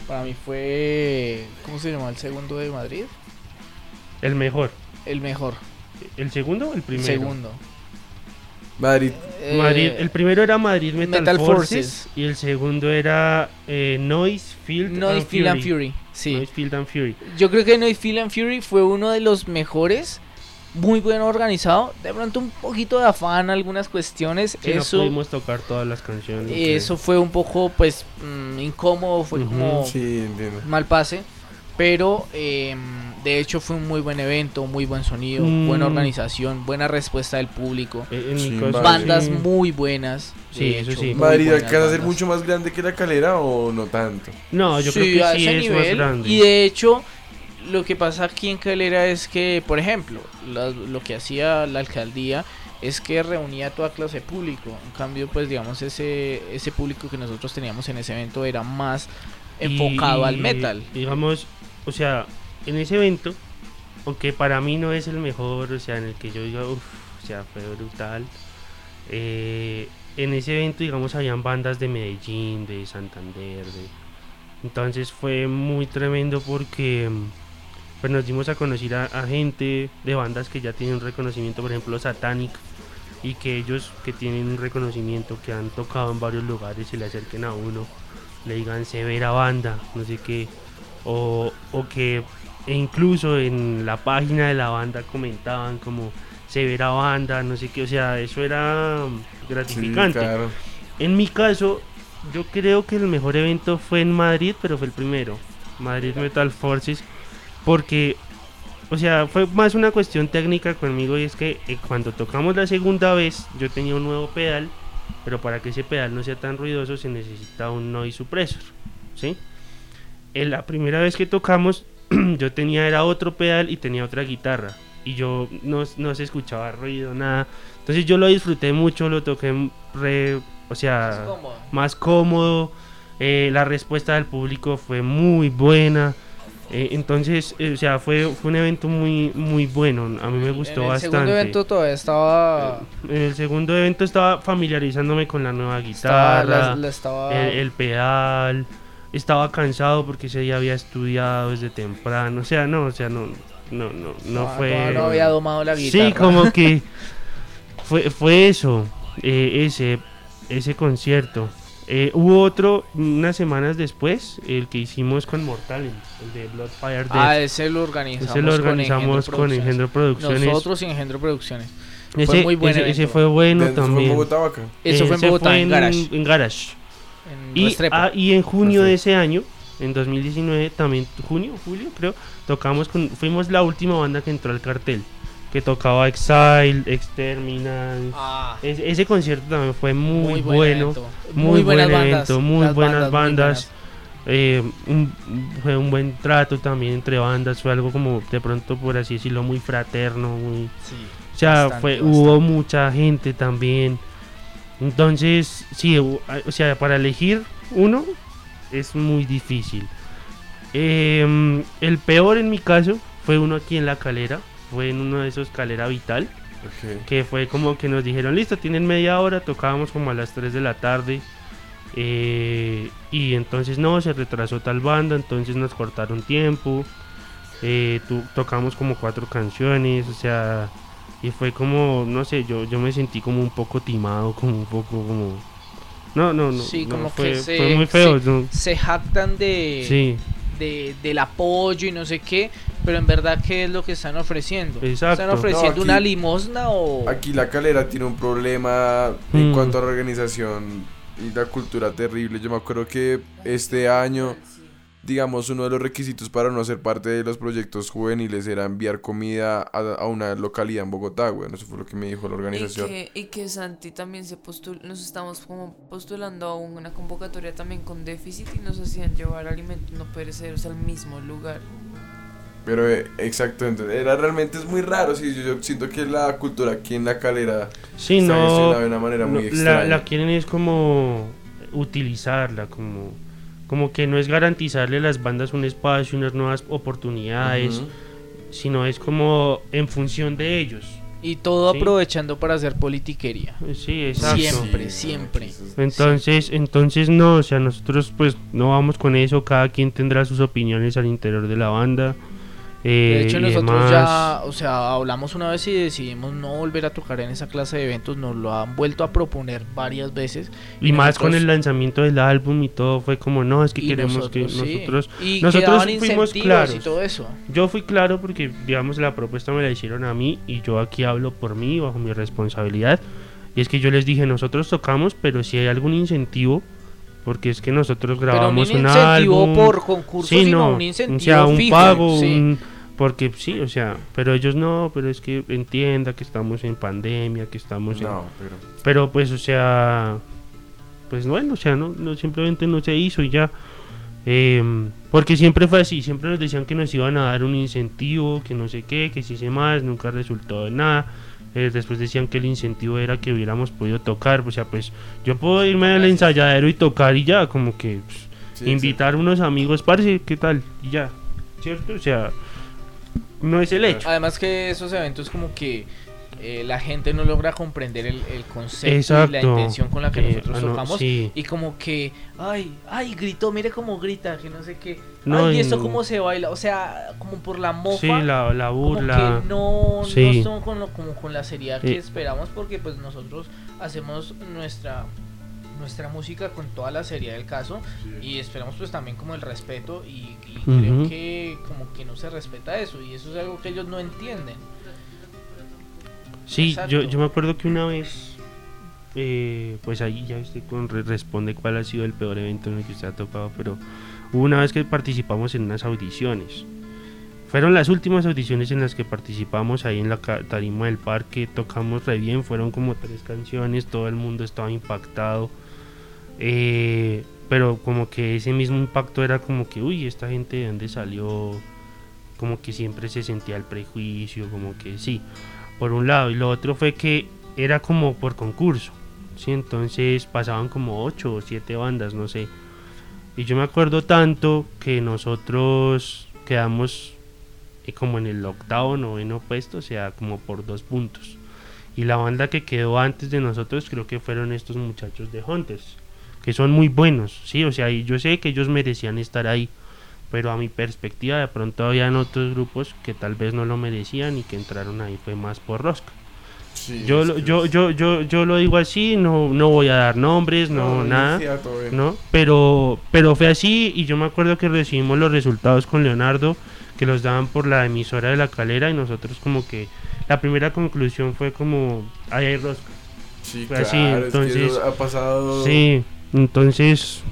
[SPEAKER 2] Para mí fue, ¿cómo se llama? El segundo de Madrid.
[SPEAKER 1] El mejor.
[SPEAKER 2] El mejor.
[SPEAKER 1] ¿El segundo o el primero?
[SPEAKER 2] Segundo.
[SPEAKER 3] Madrid.
[SPEAKER 1] Madrid,
[SPEAKER 2] Eh,
[SPEAKER 1] el primero era Madrid Metal,
[SPEAKER 2] Metal
[SPEAKER 1] Forces,
[SPEAKER 2] Forces.
[SPEAKER 1] y el segundo era eh, Noise Field
[SPEAKER 2] Noise,
[SPEAKER 1] and
[SPEAKER 2] Feel and
[SPEAKER 1] Fury.
[SPEAKER 2] Fury. Sí.
[SPEAKER 1] Noise Field and Fury.
[SPEAKER 2] Yo creo que Noise, Feel and Fury fue uno de los mejores. Muy bien organizado. De pronto un poquito de afán, algunas cuestiones.
[SPEAKER 1] Sí,
[SPEAKER 2] eso,
[SPEAKER 1] no pudimos tocar todas las canciones.
[SPEAKER 2] eso fue un poco, pues, mm, incómodo. Fue
[SPEAKER 1] Ujú,
[SPEAKER 2] como
[SPEAKER 3] Sí, entiendo.
[SPEAKER 2] mal pase. Pero em, de hecho fue un muy buen evento, muy buen sonido,
[SPEAKER 1] Mm.
[SPEAKER 2] buena organización, buena respuesta del público.
[SPEAKER 1] Eh, en
[SPEAKER 3] Sí,
[SPEAKER 1] mi caso,
[SPEAKER 3] vale.
[SPEAKER 2] Bandas
[SPEAKER 1] sí.
[SPEAKER 2] muy buenas.
[SPEAKER 1] Sí, eso sí.
[SPEAKER 3] ¿Madrid alcanza a ser mucho más grande que la calera o no tanto?
[SPEAKER 1] No, yo
[SPEAKER 2] Sí,
[SPEAKER 1] creo
[SPEAKER 2] a
[SPEAKER 1] que sí
[SPEAKER 2] ese
[SPEAKER 1] es más
[SPEAKER 2] nivel,
[SPEAKER 1] grande.
[SPEAKER 2] Y de hecho, lo que pasa aquí en Calera es que, por ejemplo, la- lo que hacía la alcaldía es que reunía a toda clase de público. En cambio, pues digamos, ese, ese público que nosotros teníamos en ese evento era más enfocado al metal.
[SPEAKER 1] Digamos, o sea, en ese evento, aunque para mí no es el mejor, o sea, en el que yo diga, uff, o sea, fue brutal. eh, en ese evento, digamos, habían bandas de Medellín, de Santander, de... entonces fue muy tremendo porque pues nos dimos a conocer a, a gente de bandas que ya tienen un reconocimiento, por ejemplo, Satanic, y que ellos que tienen un reconocimiento, que han tocado en varios lugares, se le acerquen a uno, le digan severa banda, no sé qué, o, o que e incluso en la página de la banda comentaban como severa banda, no sé qué, o sea, eso era mm,
[SPEAKER 3] Sí,
[SPEAKER 1] gratificante.
[SPEAKER 3] claro.
[SPEAKER 1] En mi caso, yo creo que el mejor evento fue en Madrid, pero fue el primero, Madrid Metal Forces, porque, o sea, fue más una cuestión técnica conmigo y es que eh, cuando tocamos la segunda vez, yo tenía un nuevo pedal, pero para que ese pedal no sea tan ruidoso se necesita un noise suppressor, ¿sí? En la primera vez que tocamos, yo tenía era otro pedal y tenía otra guitarra y yo no, no se escuchaba ruido, nada. Entonces yo lo disfruté mucho, lo toqué re, o sea, más cómodo. eh, la respuesta del público fue muy buena. eh, entonces, eh, o sea, fue, fue un evento muy muy bueno. A mí me gustó
[SPEAKER 2] en el
[SPEAKER 1] bastante.
[SPEAKER 2] segundo evento todavía estaba...
[SPEAKER 1] En el segundo evento estaba familiarizándome con la nueva
[SPEAKER 2] estaba,
[SPEAKER 1] guitarra,
[SPEAKER 2] la- la estaba-
[SPEAKER 1] el, el pedal. Estaba cansado porque ese día había estudiado desde temprano. O sea, no, o sea, no, no, no, no
[SPEAKER 2] todavía-
[SPEAKER 1] fue.
[SPEAKER 2] no había domado la guitarra.
[SPEAKER 1] Sí, como que fue, fue eso, eh, ese, ese concierto. Eh, hubo otro unas semanas después, el que hicimos con Mortalen, el de Bloodfire Death.
[SPEAKER 2] Ah, ese lo organizamos,
[SPEAKER 1] ese lo organizamos
[SPEAKER 2] con
[SPEAKER 1] con Engendro Producciones.
[SPEAKER 2] Nosotros y Engendro Producciones.
[SPEAKER 1] ese,
[SPEAKER 2] fue muy buen
[SPEAKER 1] ese, ese fue bueno
[SPEAKER 3] ¿De- ¿Fue en
[SPEAKER 1] también.
[SPEAKER 3] Bogotá?
[SPEAKER 2] Eso fue en Bogotá, en Garage.
[SPEAKER 1] En Garage.
[SPEAKER 2] En
[SPEAKER 1] Y,
[SPEAKER 2] Restrepo.
[SPEAKER 1] ah, y en junio de ese año, en 2019, también, junio, julio, creo, tocamos con, fuimos la última banda que entró al cartel, que tocaba Exile, Exterminal.
[SPEAKER 2] Ah,
[SPEAKER 1] Ese, ese concierto también fue muy,
[SPEAKER 2] buen
[SPEAKER 1] bueno,
[SPEAKER 2] evento.
[SPEAKER 1] muy,
[SPEAKER 2] buenas
[SPEAKER 1] buen
[SPEAKER 2] bandas,
[SPEAKER 1] evento, muy buenas
[SPEAKER 2] muy
[SPEAKER 1] bandas. eh, un- fue un buen trato también entre bandas, fue algo como de pronto, por así decirlo, muy fraterno, muy,
[SPEAKER 2] buenas. Sí.
[SPEAKER 1] o sea,
[SPEAKER 2] Bastante,
[SPEAKER 1] fue,
[SPEAKER 2] bastante.
[SPEAKER 1] hubo mucha gente también. Entonces, sí, o sea, para elegir uno es muy difícil. Em, el peor en mi caso fue uno aquí en la calera, fue en uno de esos calera vital, que fue como que nos dijeron, listo, tienen media hora, tocábamos como a las 3 de la tarde. Eh, y entonces no, se retrasó tal banda, entonces nos cortaron tiempo. Eh, tu- tocamos como cuatro canciones, o sea, y fue como, no sé, yo, yo me sentí como un poco timado, como un poco como... No, no, no.
[SPEAKER 2] Sí,
[SPEAKER 1] no,
[SPEAKER 2] como
[SPEAKER 1] fue,
[SPEAKER 2] que se-
[SPEAKER 1] fue muy feo.
[SPEAKER 2] se-
[SPEAKER 1] no.
[SPEAKER 2] Se jactan de,
[SPEAKER 1] Sí,
[SPEAKER 2] de- del apoyo y no sé qué, pero en verdad, ¿qué es lo que están ofreciendo?
[SPEAKER 1] Exacto.
[SPEAKER 2] ¿Están ofreciendo
[SPEAKER 3] No, aquí-
[SPEAKER 2] una limosna o...?
[SPEAKER 3] Aquí la calera tiene un problema en
[SPEAKER 1] Mm.
[SPEAKER 3] cuanto a la organización y la cultura terrible. Yo me acuerdo que este año, digamos, uno de los requisitos para no ser parte de los proyectos juveniles era enviar comida a, a una localidad en Bogotá, güey. Eso fue lo que me dijo la
[SPEAKER 4] Y
[SPEAKER 3] organización.
[SPEAKER 4] que, y que Santi también se postul nos estamos como postulando a una convocatoria también con déficit y nos hacían llevar alimentos no perecederos al mismo lugar.
[SPEAKER 3] Pero eh, exacto, entonces, era realmente es muy raro. Sí, yo, yo siento que la cultura aquí en la calera
[SPEAKER 1] sí,
[SPEAKER 3] está
[SPEAKER 1] no...
[SPEAKER 3] de una manera
[SPEAKER 1] no,
[SPEAKER 3] muy
[SPEAKER 1] la,
[SPEAKER 3] extraña.
[SPEAKER 1] la quieren es como utilizarla, como, como que no es garantizarle a las bandas un espacio, unas nuevas oportunidades, sino es como en función de ellos.
[SPEAKER 2] Y todo
[SPEAKER 1] Sí.
[SPEAKER 2] aprovechando para hacer politiquería.
[SPEAKER 1] Sí, exacto.
[SPEAKER 2] Siempre, siempre.
[SPEAKER 1] Entonces, entonces no, o sea, nosotros pues no vamos con eso, cada quien tendrá sus opiniones al interior de la banda. Eh,
[SPEAKER 2] De hecho,
[SPEAKER 1] y
[SPEAKER 2] nosotros
[SPEAKER 1] demás.
[SPEAKER 2] ya, o sea, hablamos una vez y decidimos no volver a tocar en esa clase de eventos. Nos lo han vuelto a proponer varias veces.
[SPEAKER 1] Y más con
[SPEAKER 2] nosotros-
[SPEAKER 1] el lanzamiento del álbum y todo, fue como, no, es que
[SPEAKER 2] y
[SPEAKER 1] queremos que
[SPEAKER 2] nosotros, sí.
[SPEAKER 1] nosotros...
[SPEAKER 2] y
[SPEAKER 1] nosotros
[SPEAKER 2] que
[SPEAKER 1] fuimos claros.
[SPEAKER 2] y todo eso.
[SPEAKER 1] Yo fui claro porque, digamos, la propuesta me la hicieron a mí y yo aquí hablo por mí, bajo mi responsabilidad. Y es que yo les dije, nosotros tocamos, pero si hay algún incentivo, porque es que nosotros
[SPEAKER 2] Pero un
[SPEAKER 1] grabamos un,
[SPEAKER 2] incentivo
[SPEAKER 1] álbum...
[SPEAKER 2] por concurso,
[SPEAKER 1] Sí,
[SPEAKER 2] sino
[SPEAKER 1] no,
[SPEAKER 2] un incentivo
[SPEAKER 1] o sea, un
[SPEAKER 2] fijo,
[SPEAKER 1] pago,
[SPEAKER 2] sí.
[SPEAKER 1] un- porque sí, o sea, pero ellos no, pero es que entienda que estamos en pandemia, que estamos en...
[SPEAKER 3] No, pero.
[SPEAKER 1] Pero pues, o sea, pues bueno, o sea, no, no simplemente no se hizo y ya. Em, porque siempre fue así, siempre nos decían que nos iban a dar un incentivo, que no sé qué, que se hice más, nunca resultó de nada. Eh, después decían que el incentivo era que hubiéramos podido tocar, o sea, pues yo puedo irme al ensayadero y tocar y ya, como que pues,
[SPEAKER 3] sí,
[SPEAKER 1] invitar a unos amigos, parce, ¿qué tal? Y ya, ¿cierto? O sea, no es el hecho.
[SPEAKER 2] Además que esos eventos como que eh, la gente no logra comprender el, el concepto y la
[SPEAKER 1] Exacto.
[SPEAKER 2] intención con la que
[SPEAKER 1] Eh,
[SPEAKER 2] nosotros
[SPEAKER 1] ah, no,
[SPEAKER 2] tocamos.
[SPEAKER 1] sí.
[SPEAKER 2] Y como que, ay, ay, gritó, mire cómo grita, que no sé qué.
[SPEAKER 1] No,
[SPEAKER 2] ay, ¿y esto cómo se baila? O sea, como por la mofa.
[SPEAKER 1] Sí, la, la
[SPEAKER 2] como
[SPEAKER 1] burla.
[SPEAKER 2] que no,
[SPEAKER 1] Sí.
[SPEAKER 2] no son con, lo- como con la seriedad que
[SPEAKER 1] Eh.
[SPEAKER 2] esperamos porque pues nosotros hacemos nuestra nuestra música con toda la seriedad del caso y esperamos pues también como el respeto y, y creo que como que no se respeta eso y eso es algo que ellos no entienden
[SPEAKER 1] Sí, yo,
[SPEAKER 2] Exacto.
[SPEAKER 1] yo me acuerdo que una vez, eh, pues ahí ya usted con- re- responde cuál ha sido el peor evento en el que usted ha tocado, pero hubo una vez que participamos en unas audiciones. Fueron las últimas audiciones en las que participamos ahí en la tarima del parque, tocamos re bien, fueron como tres canciones, todo el mundo estaba impactado, eh, pero como que ese mismo impacto era como que, uy, esta gente de dónde salió, como que siempre se sentía el prejuicio, como que sí por un lado. Y lo otro fue que era como por concurso sí entonces pasaban como ocho o siete bandas no sé. Y yo me acuerdo tanto que nosotros quedamos eh, como en el octavo noveno puesto o sea como por dos puntos. Y la banda que quedó antes de nosotros creo que fueron estos muchachos de Hunters que son muy buenos sí o sea y yo sé que ellos merecían estar ahí pero a mi perspectiva de pronto habían otros grupos que tal vez no lo merecían y que entraron ahí fue más por rosca.
[SPEAKER 3] Sí,
[SPEAKER 1] Yo, lo- yo, yo, yo, yo lo digo así, no, no voy a dar nombres, no, nada. ¿no? Pero, pero fue así y yo me acuerdo que recibimos los resultados con Leonardo, que los daban por la emisora de la calera y nosotros como que la primera conclusión fue como, ahí hay rosca.
[SPEAKER 3] Sí,
[SPEAKER 1] Fue
[SPEAKER 3] claro,
[SPEAKER 1] así,
[SPEAKER 3] es que
[SPEAKER 1] entonces-
[SPEAKER 3] ha pasado.
[SPEAKER 1] Sí, entonces,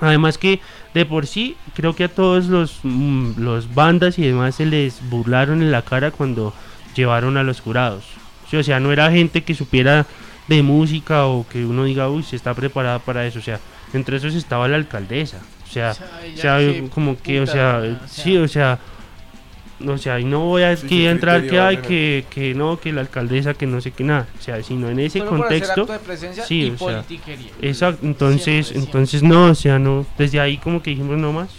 [SPEAKER 1] además que de por sí, creo que a todos los, mm, los bandas y demás se les burlaron en la cara cuando llevaron a los jurados. Sí, o sea, no era gente que supiera de música o que uno diga, uy, se está preparada para eso. O sea, entre esos estaba la alcaldesa. O sea, o sea, como que, o sea, sí, o sea, o sea, y no voy a
[SPEAKER 3] Sí,
[SPEAKER 1] aquí
[SPEAKER 3] ¿qué
[SPEAKER 1] a entrar que hay que, que no, que la alcaldesa, que no sé qué nada. O sea, sino en ese
[SPEAKER 2] solo por hacer
[SPEAKER 1] contexto.
[SPEAKER 2] acto de presencia
[SPEAKER 1] sí,
[SPEAKER 2] y
[SPEAKER 1] o sea. Exacto, entonces,
[SPEAKER 2] Siempre, siempre.
[SPEAKER 1] entonces no, o sea, no, desde ahí como que dijimos no más.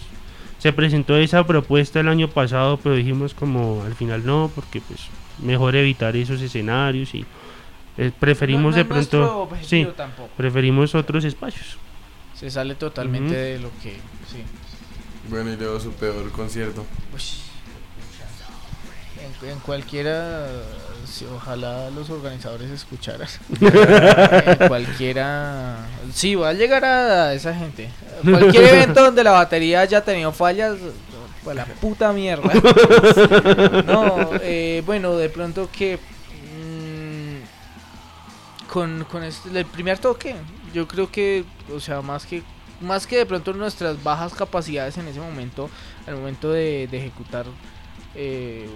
[SPEAKER 1] Se presentó esa propuesta el año pasado, pero dijimos como al final no, porque pues mejor evitar esos escenarios y eh, preferimos
[SPEAKER 2] No- no
[SPEAKER 1] de pronto, sí,
[SPEAKER 2] tampoco.
[SPEAKER 1] preferimos otros espacios.
[SPEAKER 2] Se sale totalmente de lo que. Sí.
[SPEAKER 3] Bueno, y luego su peor concierto.
[SPEAKER 2] Ush. En, en cualquiera, sí, ojalá los organizadores escucharan. en cualquiera, sí, va a llegar a esa gente. Cualquier evento donde la batería haya tenido fallas, pues la puta mierda. No, eh, bueno, de pronto que mm, con, con este- el primer toque, yo creo que, o sea, más que más que de pronto nuestras bajas capacidades en ese momento, al momento de, de ejecutar, eh,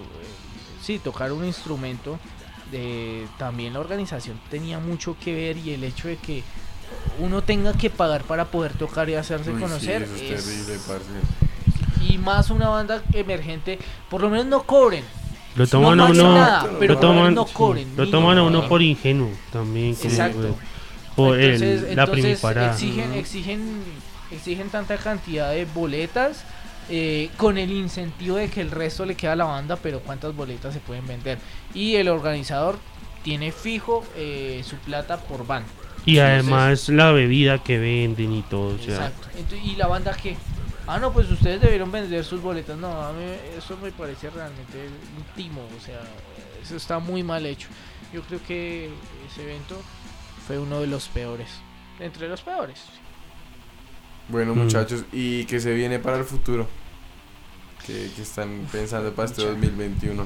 [SPEAKER 2] sí, tocar un instrumento, de, también la organización tenía mucho que ver y el hecho de que uno tenga que pagar para poder tocar y hacerse
[SPEAKER 3] Uy, sí,
[SPEAKER 2] conocer
[SPEAKER 3] eso es terrible, parce.
[SPEAKER 2] y más una banda emergente, por lo menos no cobren.
[SPEAKER 1] Lo
[SPEAKER 2] No
[SPEAKER 1] toman a
[SPEAKER 2] pasa
[SPEAKER 1] uno,
[SPEAKER 2] nada, pero
[SPEAKER 1] lo toman,
[SPEAKER 2] no
[SPEAKER 1] sí,
[SPEAKER 2] cobren,
[SPEAKER 1] lo toman a uno por ingenuo también,
[SPEAKER 2] Exacto.
[SPEAKER 1] eh, por el-
[SPEAKER 2] entonces,
[SPEAKER 1] la
[SPEAKER 2] entonces
[SPEAKER 1] primiparada.
[SPEAKER 2] exigen, exigen, exigen tanta cantidad de boletas eh, con el incentivo de que el resto le queda a la banda, pero cuántas boletas se pueden vender. Y el organizador tiene fijo eh, su plata por van.
[SPEAKER 1] Y
[SPEAKER 2] Entonces-
[SPEAKER 1] además la bebida que venden y todo, o sea,
[SPEAKER 2] Exacto. Ento- ¿Y la banda qué? Ah, no, pues ustedes debieron vender sus boletas. No, a mí eso me parece realmente un timo. O sea, eso está muy mal hecho. Yo creo que ese evento fue uno de los peores. Entre los peores.
[SPEAKER 3] Bueno,
[SPEAKER 1] Mm.
[SPEAKER 3] muchachos, ¿y qué se viene para el futuro? ¿Qué, qué están pensando para este
[SPEAKER 2] Mucha-
[SPEAKER 3] 2021?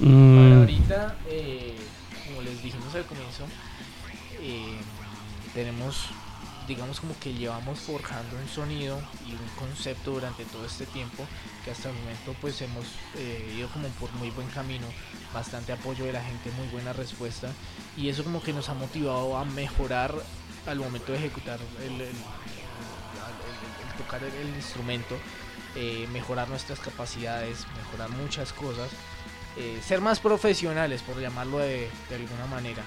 [SPEAKER 1] mm,
[SPEAKER 2] Para ahorita, eh, como les dijimos al comienzo, eh, tenemos, digamos como que llevamos forjando un sonido y un concepto durante todo este tiempo, que hasta el momento pues hemos eh, ido como por muy buen camino, bastante apoyo de la gente, muy buena respuesta, y eso como que nos ha motivado a mejorar al momento de ejecutar el, el- el- el- el tocar el, el instrumento, eh, mejorar nuestras capacidades, mejorar muchas cosas eh, ser más profesionales, por llamarlo de, de alguna manera.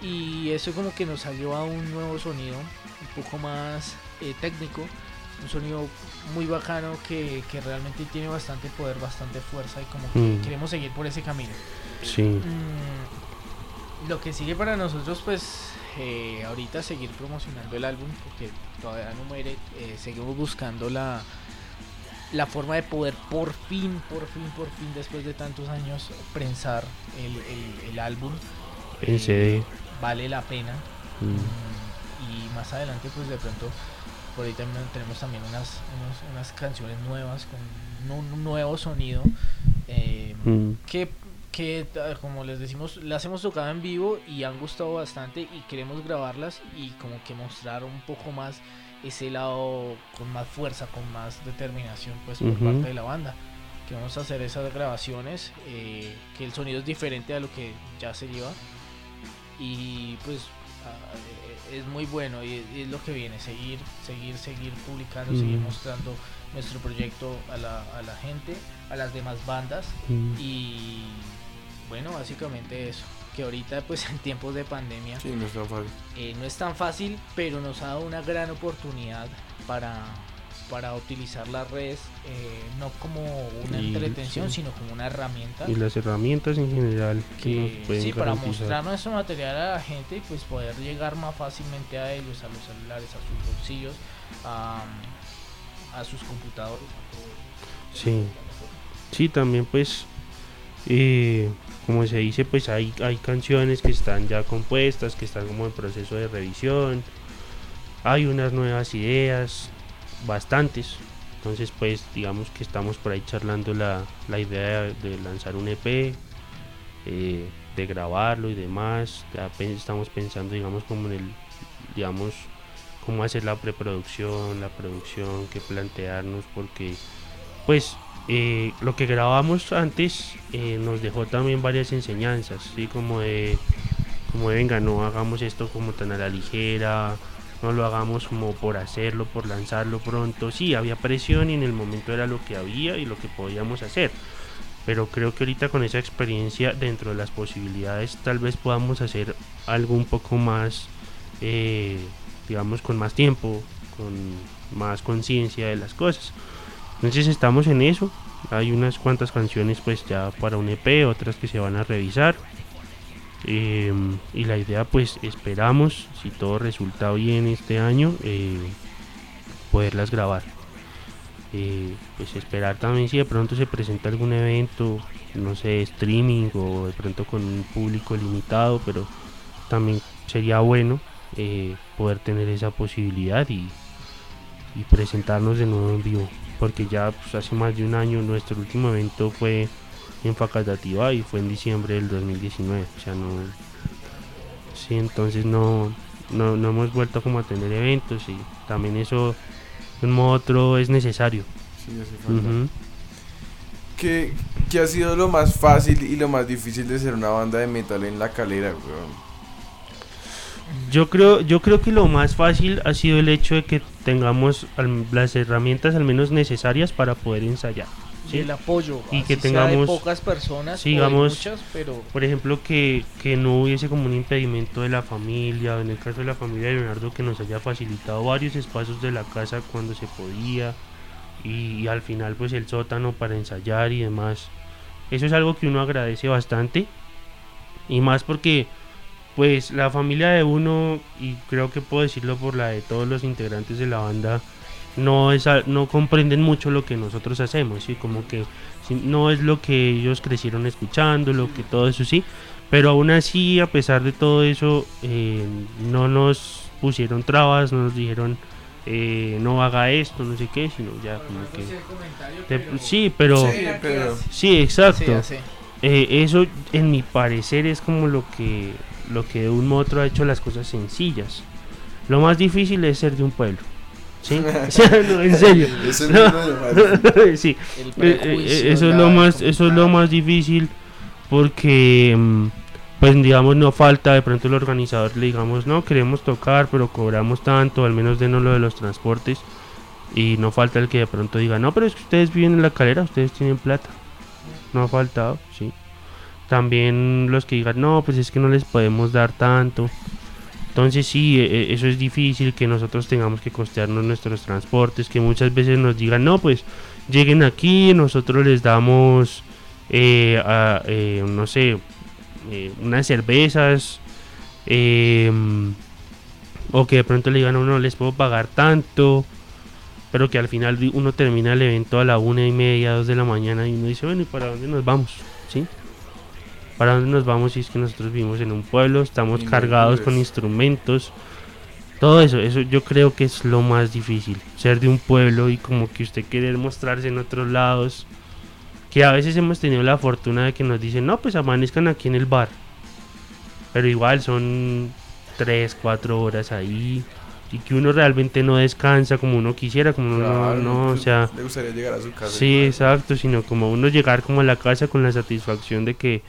[SPEAKER 2] Y eso como que nos ha llevado a un nuevo sonido, un poco más eh, técnico, un sonido muy bacano que, que realmente tiene bastante poder, bastante fuerza y como que
[SPEAKER 1] Mm.
[SPEAKER 2] queremos seguir por ese camino.
[SPEAKER 1] sí,
[SPEAKER 2] Mm, lo que sigue para nosotros pues eh, ahorita seguir promocionando el álbum porque todavía no muere, eh, seguimos buscando la, la forma de poder por fin, por fin, por fin después de tantos años prensar el, el- el álbum.
[SPEAKER 1] en
[SPEAKER 2] Eh,
[SPEAKER 1] CD.
[SPEAKER 2] Vale la pena.
[SPEAKER 1] mm,
[SPEAKER 2] Mm, y más adelante pues de pronto por ahí también tenemos también unas, unas canciones nuevas con un, un nuevo sonido. eh,
[SPEAKER 1] mm,
[SPEAKER 2] que, que ta- como les decimos, las hemos tocado en vivo y han gustado bastante y queremos grabarlas y como que mostrar un poco más ese lado con más fuerza, con más determinación pues por parte de la banda. Que vamos a hacer esas grabaciones, eh, que el sonido es diferente a lo que ya se lleva. Y pues ah, es muy bueno y es, y es lo que viene, seguir, seguir, seguir publicando, seguir mostrando nuestro proyecto a la, a la gente, a las demás bandas. Y bueno, básicamente eso. Que ahorita pues en tiempos de pandemia
[SPEAKER 3] Sí, no es tan fácil.
[SPEAKER 2] eh, no es tan fácil, pero nos ha dado una gran oportunidad para, para utilizar las redes eh, no como una
[SPEAKER 1] Y-
[SPEAKER 2] entretención,
[SPEAKER 1] sí.
[SPEAKER 2] sino como una herramienta.
[SPEAKER 1] Y las herramientas en general que
[SPEAKER 2] que
[SPEAKER 1] nos pueden
[SPEAKER 2] sí, para mostrar nuestro material a la gente y pues poder llegar más fácilmente a ellos, a los celulares, a sus bolsillos, a, a sus computadores.
[SPEAKER 1] Sí, sí, también pues, eh, como se dice, pues hay, hay canciones que están ya compuestas, que están como en proceso de revisión, hay unas nuevas ideas, bastantes, entonces pues digamos que estamos por ahí charlando la, la idea de, lanzar un EP, eh, de grabarlo y demás, ya estamos pensando digamos como en el, digamos, cómo hacer la preproducción, la producción, qué plantearnos, porque pues eh, lo que grabamos antes eh, nos dejó también varias enseñanzas, ¿sí? como de, como venga, no hagamos esto como tan a la ligera, no lo hagamos como por hacerlo, por lanzarlo pronto. Sí, había presión y en el momento era lo que había y lo que podíamos hacer. Pero creo que ahorita con esa experiencia dentro de las posibilidades tal vez podamos hacer algo un poco más, eh, digamos, con más tiempo, con más conciencia de las cosas. Entonces estamos en eso. Hay unas cuantas canciones pues ya para un EP, otras que se van a revisar. Eh, y la idea pues esperamos, si todo resulta bien este año, eh, poderlas grabar. Eh, pues esperar también si de pronto se presenta algún evento, no sé, streaming o de pronto con un público limitado, pero también sería bueno eh, poder tener esa posibilidad y presentarnos de nuevo en vivo, porque ya pues, hace más de un año nuestro último evento fue en Facatativa y fue en diciembre del 2019, o sea, no... Sí, entonces no, no, no hemos vuelto como a tener eventos y también eso de un modo u otro es necesario.
[SPEAKER 3] Sí, hace falta.
[SPEAKER 1] Ujú.
[SPEAKER 3] ¿Qué, qué ha sido lo más fácil y lo más difícil de ser una banda de metal en la calera, weón?
[SPEAKER 1] Yo creo, yo creo que lo más fácil ha sido el hecho de que tengamos al- las herramientas al menos necesarias para poder ensayar.
[SPEAKER 2] Y
[SPEAKER 1] ¿sí?
[SPEAKER 2] el apoyo.
[SPEAKER 1] Y que
[SPEAKER 2] de
[SPEAKER 1] tengamos-
[SPEAKER 2] pocas personas,
[SPEAKER 1] sí, digamos,
[SPEAKER 2] muchas, pero
[SPEAKER 1] Por ejemplo, que, que no hubiese como un impedimento de la familia, en el caso de la familia de Leonardo, que nos haya facilitado varios espacios de la casa cuando se podía, y, y al final pues el sótano para ensayar y demás. Eso es algo que uno agradece bastante, y más porque pues la familia de uno, y creo que puedo decirlo por la de todos los integrantes de la banda, no, es, a- no comprenden mucho lo que nosotros hacemos, ¿sí? como que no es lo que ellos crecieron escuchando, lo que todo eso sí, pero aún así, a pesar de todo eso, eh, no nos pusieron trabas, no nos dijeron eh, no haga esto, no sé qué, sino ya como que... te- sí, pero...
[SPEAKER 3] Sí, pero...
[SPEAKER 1] Sí, exacto.
[SPEAKER 2] sí.
[SPEAKER 1] Eh, eso, en mi parecer, es como lo que, lo que de un otro ha hecho las cosas sencillas. Lo más difícil es ser de un pueblo. ¿Sí? No, en serio.
[SPEAKER 3] Eso
[SPEAKER 1] No. sí, eh, eh,
[SPEAKER 2] prejuicio,
[SPEAKER 1] eso es lo más eso es lo más difícil porque mm, pues digamos no falta de pronto el organizador le digamos no queremos tocar pero cobramos tanto al menos denos lo de los transportes y no falta el que de pronto diga no pero es que ustedes viven en la calera ustedes tienen plata no ha faltado sí también los que digan no pues es que no les podemos dar tanto entonces sí, e- e- eso es difícil, que nosotros tengamos que costearnos nuestros transportes, que muchas veces nos digan, no, pues lleguen aquí, nosotros les damos, eh, a- eh, no sé, eh, unas cervezas, eh, o que de pronto le digan a uno, no les puedo pagar tanto, pero que al final uno termina el evento a la una y media, dos de la mañana y uno dice, bueno, ¿y para dónde nos vamos? ¿Sí? ¿Para dónde nos vamos si es que nosotros vivimos en un pueblo, estamos cargados con instrumentos? Todo eso, eso yo creo que es lo más difícil, ser de un pueblo y como que usted querer mostrarse en otros lados, que a veces hemos tenido la fortuna de que nos dicen, no, pues amanezcan aquí en el bar, pero igual son 3, 4 horas ahí y que uno realmente no descansa como uno quisiera, como uno
[SPEAKER 3] Claro,
[SPEAKER 1] no, o sea...
[SPEAKER 3] Le gustaría llegar a su casa.
[SPEAKER 1] Sí, exacto, sino como uno llegar como a la casa con la satisfacción de que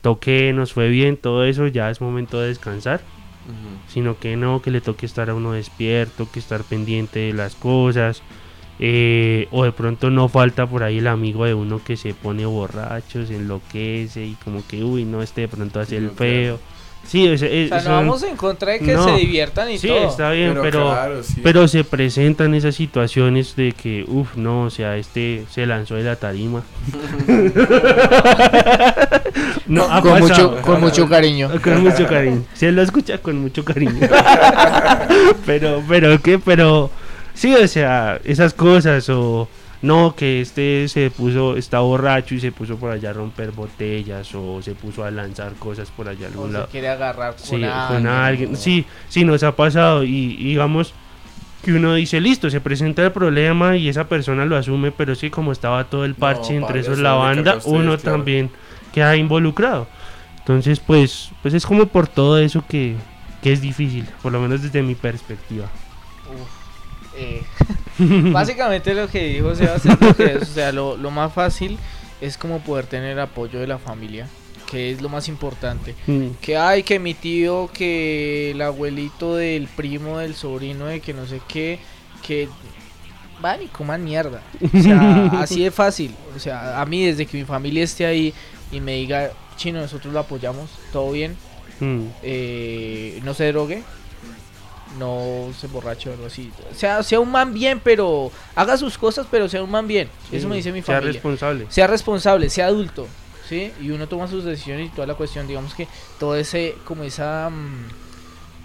[SPEAKER 1] toqué, nos fue bien, todo eso, ya es momento de descansar, sino que no, que le toque estar a uno despierto, que estar pendiente de las cosas, eh, o de pronto no falta por ahí el amigo de uno que se pone borracho, se enloquece y como que, uy, no, este de pronto hace
[SPEAKER 3] Sí,
[SPEAKER 1] el
[SPEAKER 3] claro.
[SPEAKER 1] Sí, o sea, eh,
[SPEAKER 2] O sea, no
[SPEAKER 1] son-
[SPEAKER 2] vamos en contra de que
[SPEAKER 1] No.
[SPEAKER 2] se diviertan y
[SPEAKER 1] sí,
[SPEAKER 2] todo.
[SPEAKER 1] está bien,
[SPEAKER 3] Pero,
[SPEAKER 1] pero...
[SPEAKER 3] claro, sí.
[SPEAKER 1] Pero se presentan esas situaciones de que, uff, no, o sea, este se lanzó de la tarima. no, ha
[SPEAKER 2] con,
[SPEAKER 1] pasado.
[SPEAKER 2] mucho, con mucho cariño.
[SPEAKER 1] Con mucho cariño. Se lo escucha con mucho cariño. pero, pero, ¿qué? Pero, sí, o sea, esas cosas o... No, que este se puso, está borracho y se puso por allá a romper botellas o se puso a lanzar cosas por allá a
[SPEAKER 2] O
[SPEAKER 1] algún
[SPEAKER 2] se
[SPEAKER 1] lado.
[SPEAKER 2] quiere agarrar con,
[SPEAKER 1] Sí,
[SPEAKER 2] alguien,
[SPEAKER 1] con alguien.
[SPEAKER 2] o-
[SPEAKER 1] Sí, sí, nos ha pasado. Y, y digamos que uno dice, listo, se presenta el problema y esa persona lo asume, pero sí, como estaba todo el parche entre
[SPEAKER 3] paila,
[SPEAKER 1] esos
[SPEAKER 3] eso
[SPEAKER 1] la banda,
[SPEAKER 3] ustedes,
[SPEAKER 1] uno
[SPEAKER 3] claro.
[SPEAKER 1] también queda involucrado. Entonces, pues, pues es como por todo eso que, que es difícil, por lo menos desde mi perspectiva.
[SPEAKER 2] Uf, eh, básicamente lo que dijo Sebas es lo que es, o sea, lo, lo más fácil es como poder tener apoyo de la familia, que es lo más importante.
[SPEAKER 1] Mm,
[SPEAKER 2] Que hay que mi tío, que el abuelito del primo, del sobrino, de que no sé qué, que van y coman mierda. O sea, así de fácil. O sea, a mí desde que mi familia esté ahí y me diga, chino, nosotros lo apoyamos, todo bien,
[SPEAKER 1] mm.
[SPEAKER 2] eh, no se drogue, no se borrache o algo así. O sea, sea un man bien, pero haga sus cosas, pero sea un man bien. Eso me dice mi
[SPEAKER 1] Sea
[SPEAKER 2] familia.
[SPEAKER 1] responsable.
[SPEAKER 2] Sea responsable, sea adulto, ¿sí? Y uno toma sus decisiones y toda la cuestión, digamos que todo ese, como esa, mm,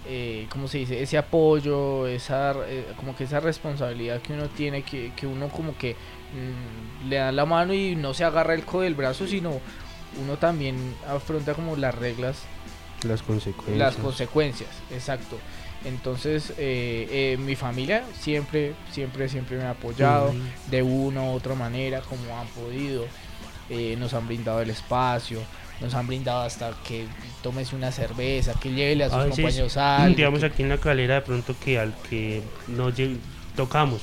[SPEAKER 2] eh, ¿cómo se dice? Ese apoyo, esa, eh, como que esa responsabilidad que uno tiene, que, que uno como que mm, le da la mano y no se agarra el codo del brazo, sino uno también afronta como las reglas,
[SPEAKER 1] Las consecuencias.
[SPEAKER 2] las consecuencias, exacto. Entonces, eh, eh, mi familia siempre, siempre, siempre me ha apoyado
[SPEAKER 1] Ujú.
[SPEAKER 2] de una u otra manera, como han podido. Eh, nos han brindado el espacio, nos han brindado hasta que tómese una cerveza, que lleve a sus
[SPEAKER 1] A veces,
[SPEAKER 2] compañeros algo.
[SPEAKER 1] digamos
[SPEAKER 2] que-
[SPEAKER 1] aquí en la calera de pronto que al que no tocamos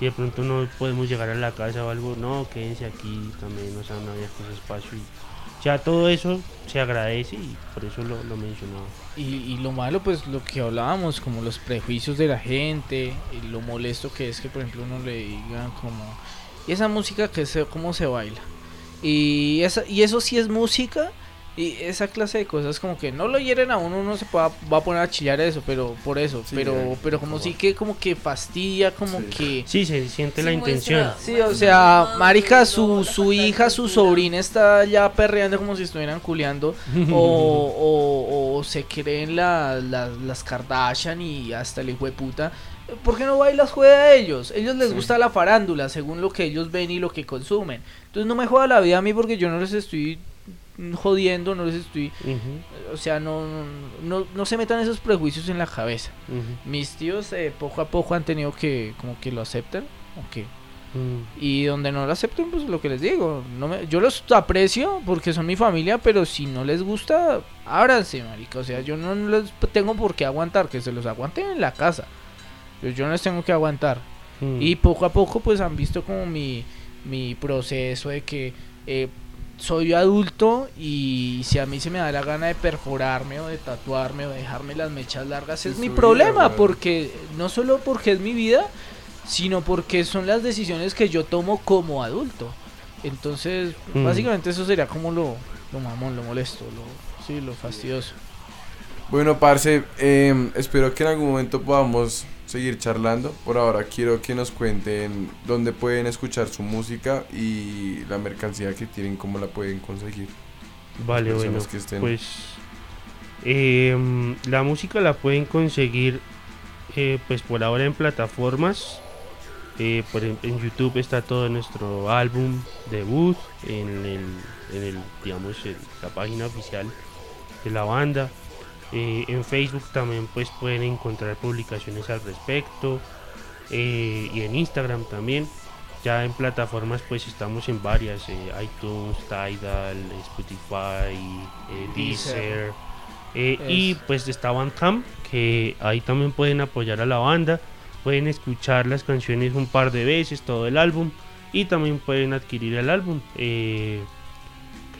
[SPEAKER 1] y de pronto no podemos llegar a la casa o algo, no, quédense aquí también, o sea, no había ese espacio y ya todo eso se agradece y por eso lo, lo mencionaba.
[SPEAKER 2] Y, y lo malo, pues lo que hablábamos, como los prejuicios de la gente, y lo molesto que es que, por ejemplo, uno le diga como, ¿y esa música que se, cómo se baila? Y, esa, y eso sí es música, y esa clase de cosas como que no lo hieren a uno, uno se pueda, va a poner a chillar eso, pero por eso,
[SPEAKER 3] Sí,
[SPEAKER 2] pero,
[SPEAKER 3] ya,
[SPEAKER 2] pero como
[SPEAKER 3] como-
[SPEAKER 2] sí que como que fastidia, como
[SPEAKER 3] Sí.
[SPEAKER 2] que...
[SPEAKER 1] Sí, se siente
[SPEAKER 4] Sí,
[SPEAKER 1] la intención.
[SPEAKER 4] muestra-
[SPEAKER 2] Sí, o sea, marica, su, su hija, su sobrina está ya perreando como si estuvieran culeando. o, o, o se creen la- la- las Kardashian y hasta el hijo de puta. ¿Por qué no bailas juega a ellos? Ellos les
[SPEAKER 3] Sí.
[SPEAKER 2] gusta la farándula según lo que ellos ven y lo que consumen. Entonces no me joda la vida a mí porque yo no les estoy jodiendo, no les estoy... O sea, no, no, no se metan esos prejuicios en la cabeza. Mis tíos eh, poco a poco han tenido que como que lo aceptan. o que
[SPEAKER 1] ujú.
[SPEAKER 2] y donde no lo acepten, pues lo que les digo. No me, yo los aprecio porque son mi familia, pero si no les gusta, ábranse, marica. O sea, yo no les tengo por qué aguantar, que se los aguanten en la casa. Yo, yo no les tengo que aguantar.
[SPEAKER 1] Mm.
[SPEAKER 2] Y poco a poco, pues han visto como mi, mi proceso de que eh, soy adulto y si a mí se me da la gana de perforarme o de tatuarme o de dejarme las mechas largas, es
[SPEAKER 3] Es
[SPEAKER 2] mi problema,
[SPEAKER 3] vida,
[SPEAKER 2] porque no solo porque es mi vida, sino porque son las decisiones que yo tomo como adulto. Entonces,
[SPEAKER 1] Mm.
[SPEAKER 2] básicamente eso sería como lo, lo mamón, lo molesto, lo, sí, lo fastidioso.
[SPEAKER 3] Bueno, parce, em, espero que en algún momento podamos seguir charlando. Por ahora quiero que nos cuenten dónde pueden escuchar su música y la mercancía que tienen, cómo la pueden conseguir.
[SPEAKER 1] Vale, bueno,
[SPEAKER 3] que estén-
[SPEAKER 1] pues em, la música la pueden conseguir eh, pues por ahora en plataformas. Eh, por em- en YouTube está todo nuestro álbum debut en el, en el digamos en la página oficial de la banda. Eh, en Facebook también pues pueden encontrar publicaciones al respecto eh, y en Instagram también. Ya en plataformas pues estamos en varias, eh, iTunes, Tidal, Spotify,
[SPEAKER 2] Deezer.
[SPEAKER 1] Y pues está Bandcamp, que ahí también pueden apoyar a la banda, pueden escuchar las canciones un par de veces, todo el álbum, y también pueden adquirir el álbum. Eh,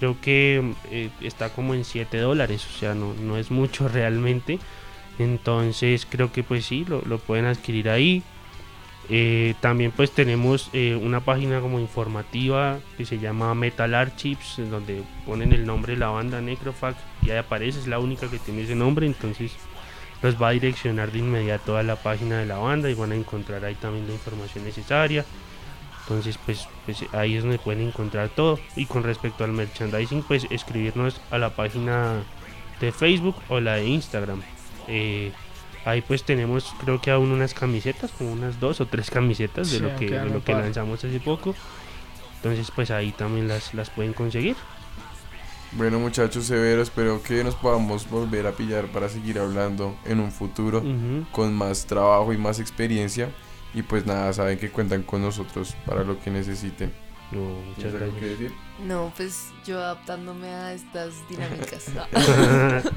[SPEAKER 1] creo que eh, está como en 7 dólares, o sea, no, no es mucho realmente. Entonces creo que pues sí, lo, lo pueden adquirir ahí. Eh, también pues tenemos eh, una página como informativa que se llama Metal Archives, donde ponen el nombre de la banda Necrofac y ahí aparece, es la única que tiene ese nombre, entonces los va a direccionar de inmediato a la página de la banda y van a encontrar ahí también la información necesaria. Entonces pues, pues ahí es donde pueden encontrar todo. Y con respecto al merchandising pues escribirnos a la página de Facebook o la de Instagram. Eh, Ahí pues tenemos creo que aún unas camisetas, como unas dos o tres camisetas de
[SPEAKER 2] Sí,
[SPEAKER 1] lo que, de lo que lanzamos hace poco. Entonces pues ahí también las, las pueden conseguir.
[SPEAKER 3] Bueno, muchachos, severo, espero que nos podamos volver a pillar para seguir hablando en un futuro con más trabajo y más experiencia. Y pues nada, saben que cuentan con nosotros para lo que necesiten.
[SPEAKER 1] No, muchas
[SPEAKER 3] ¿Tienes algo que
[SPEAKER 1] gracias.
[SPEAKER 3] decir?
[SPEAKER 4] No, pues yo adaptándome a estas dinámicas.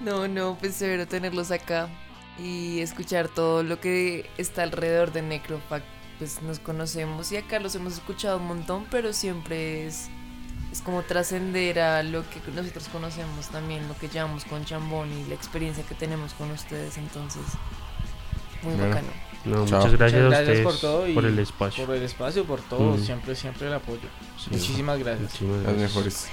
[SPEAKER 4] No, no, pues severo tenerlos acá y escuchar todo lo que está alrededor de Necrofact. Pues nos conocemos y acá los hemos escuchado un montón, pero siempre es, es como trascender a lo que nosotros conocemos también, lo que llevamos con Chambón y la experiencia que tenemos con ustedes. Entonces, muy
[SPEAKER 3] Bueno.
[SPEAKER 4] bacano.
[SPEAKER 1] No, muchas gracias,
[SPEAKER 2] muchas gracias, a
[SPEAKER 1] ustedes
[SPEAKER 2] por, todo y por
[SPEAKER 1] el espacio.
[SPEAKER 2] Por el espacio, por todo,
[SPEAKER 1] mm.
[SPEAKER 2] siempre, siempre el apoyo.
[SPEAKER 1] Sí,
[SPEAKER 2] muchísimas gracias.
[SPEAKER 1] Muchísimas gracias.
[SPEAKER 3] Las mejores.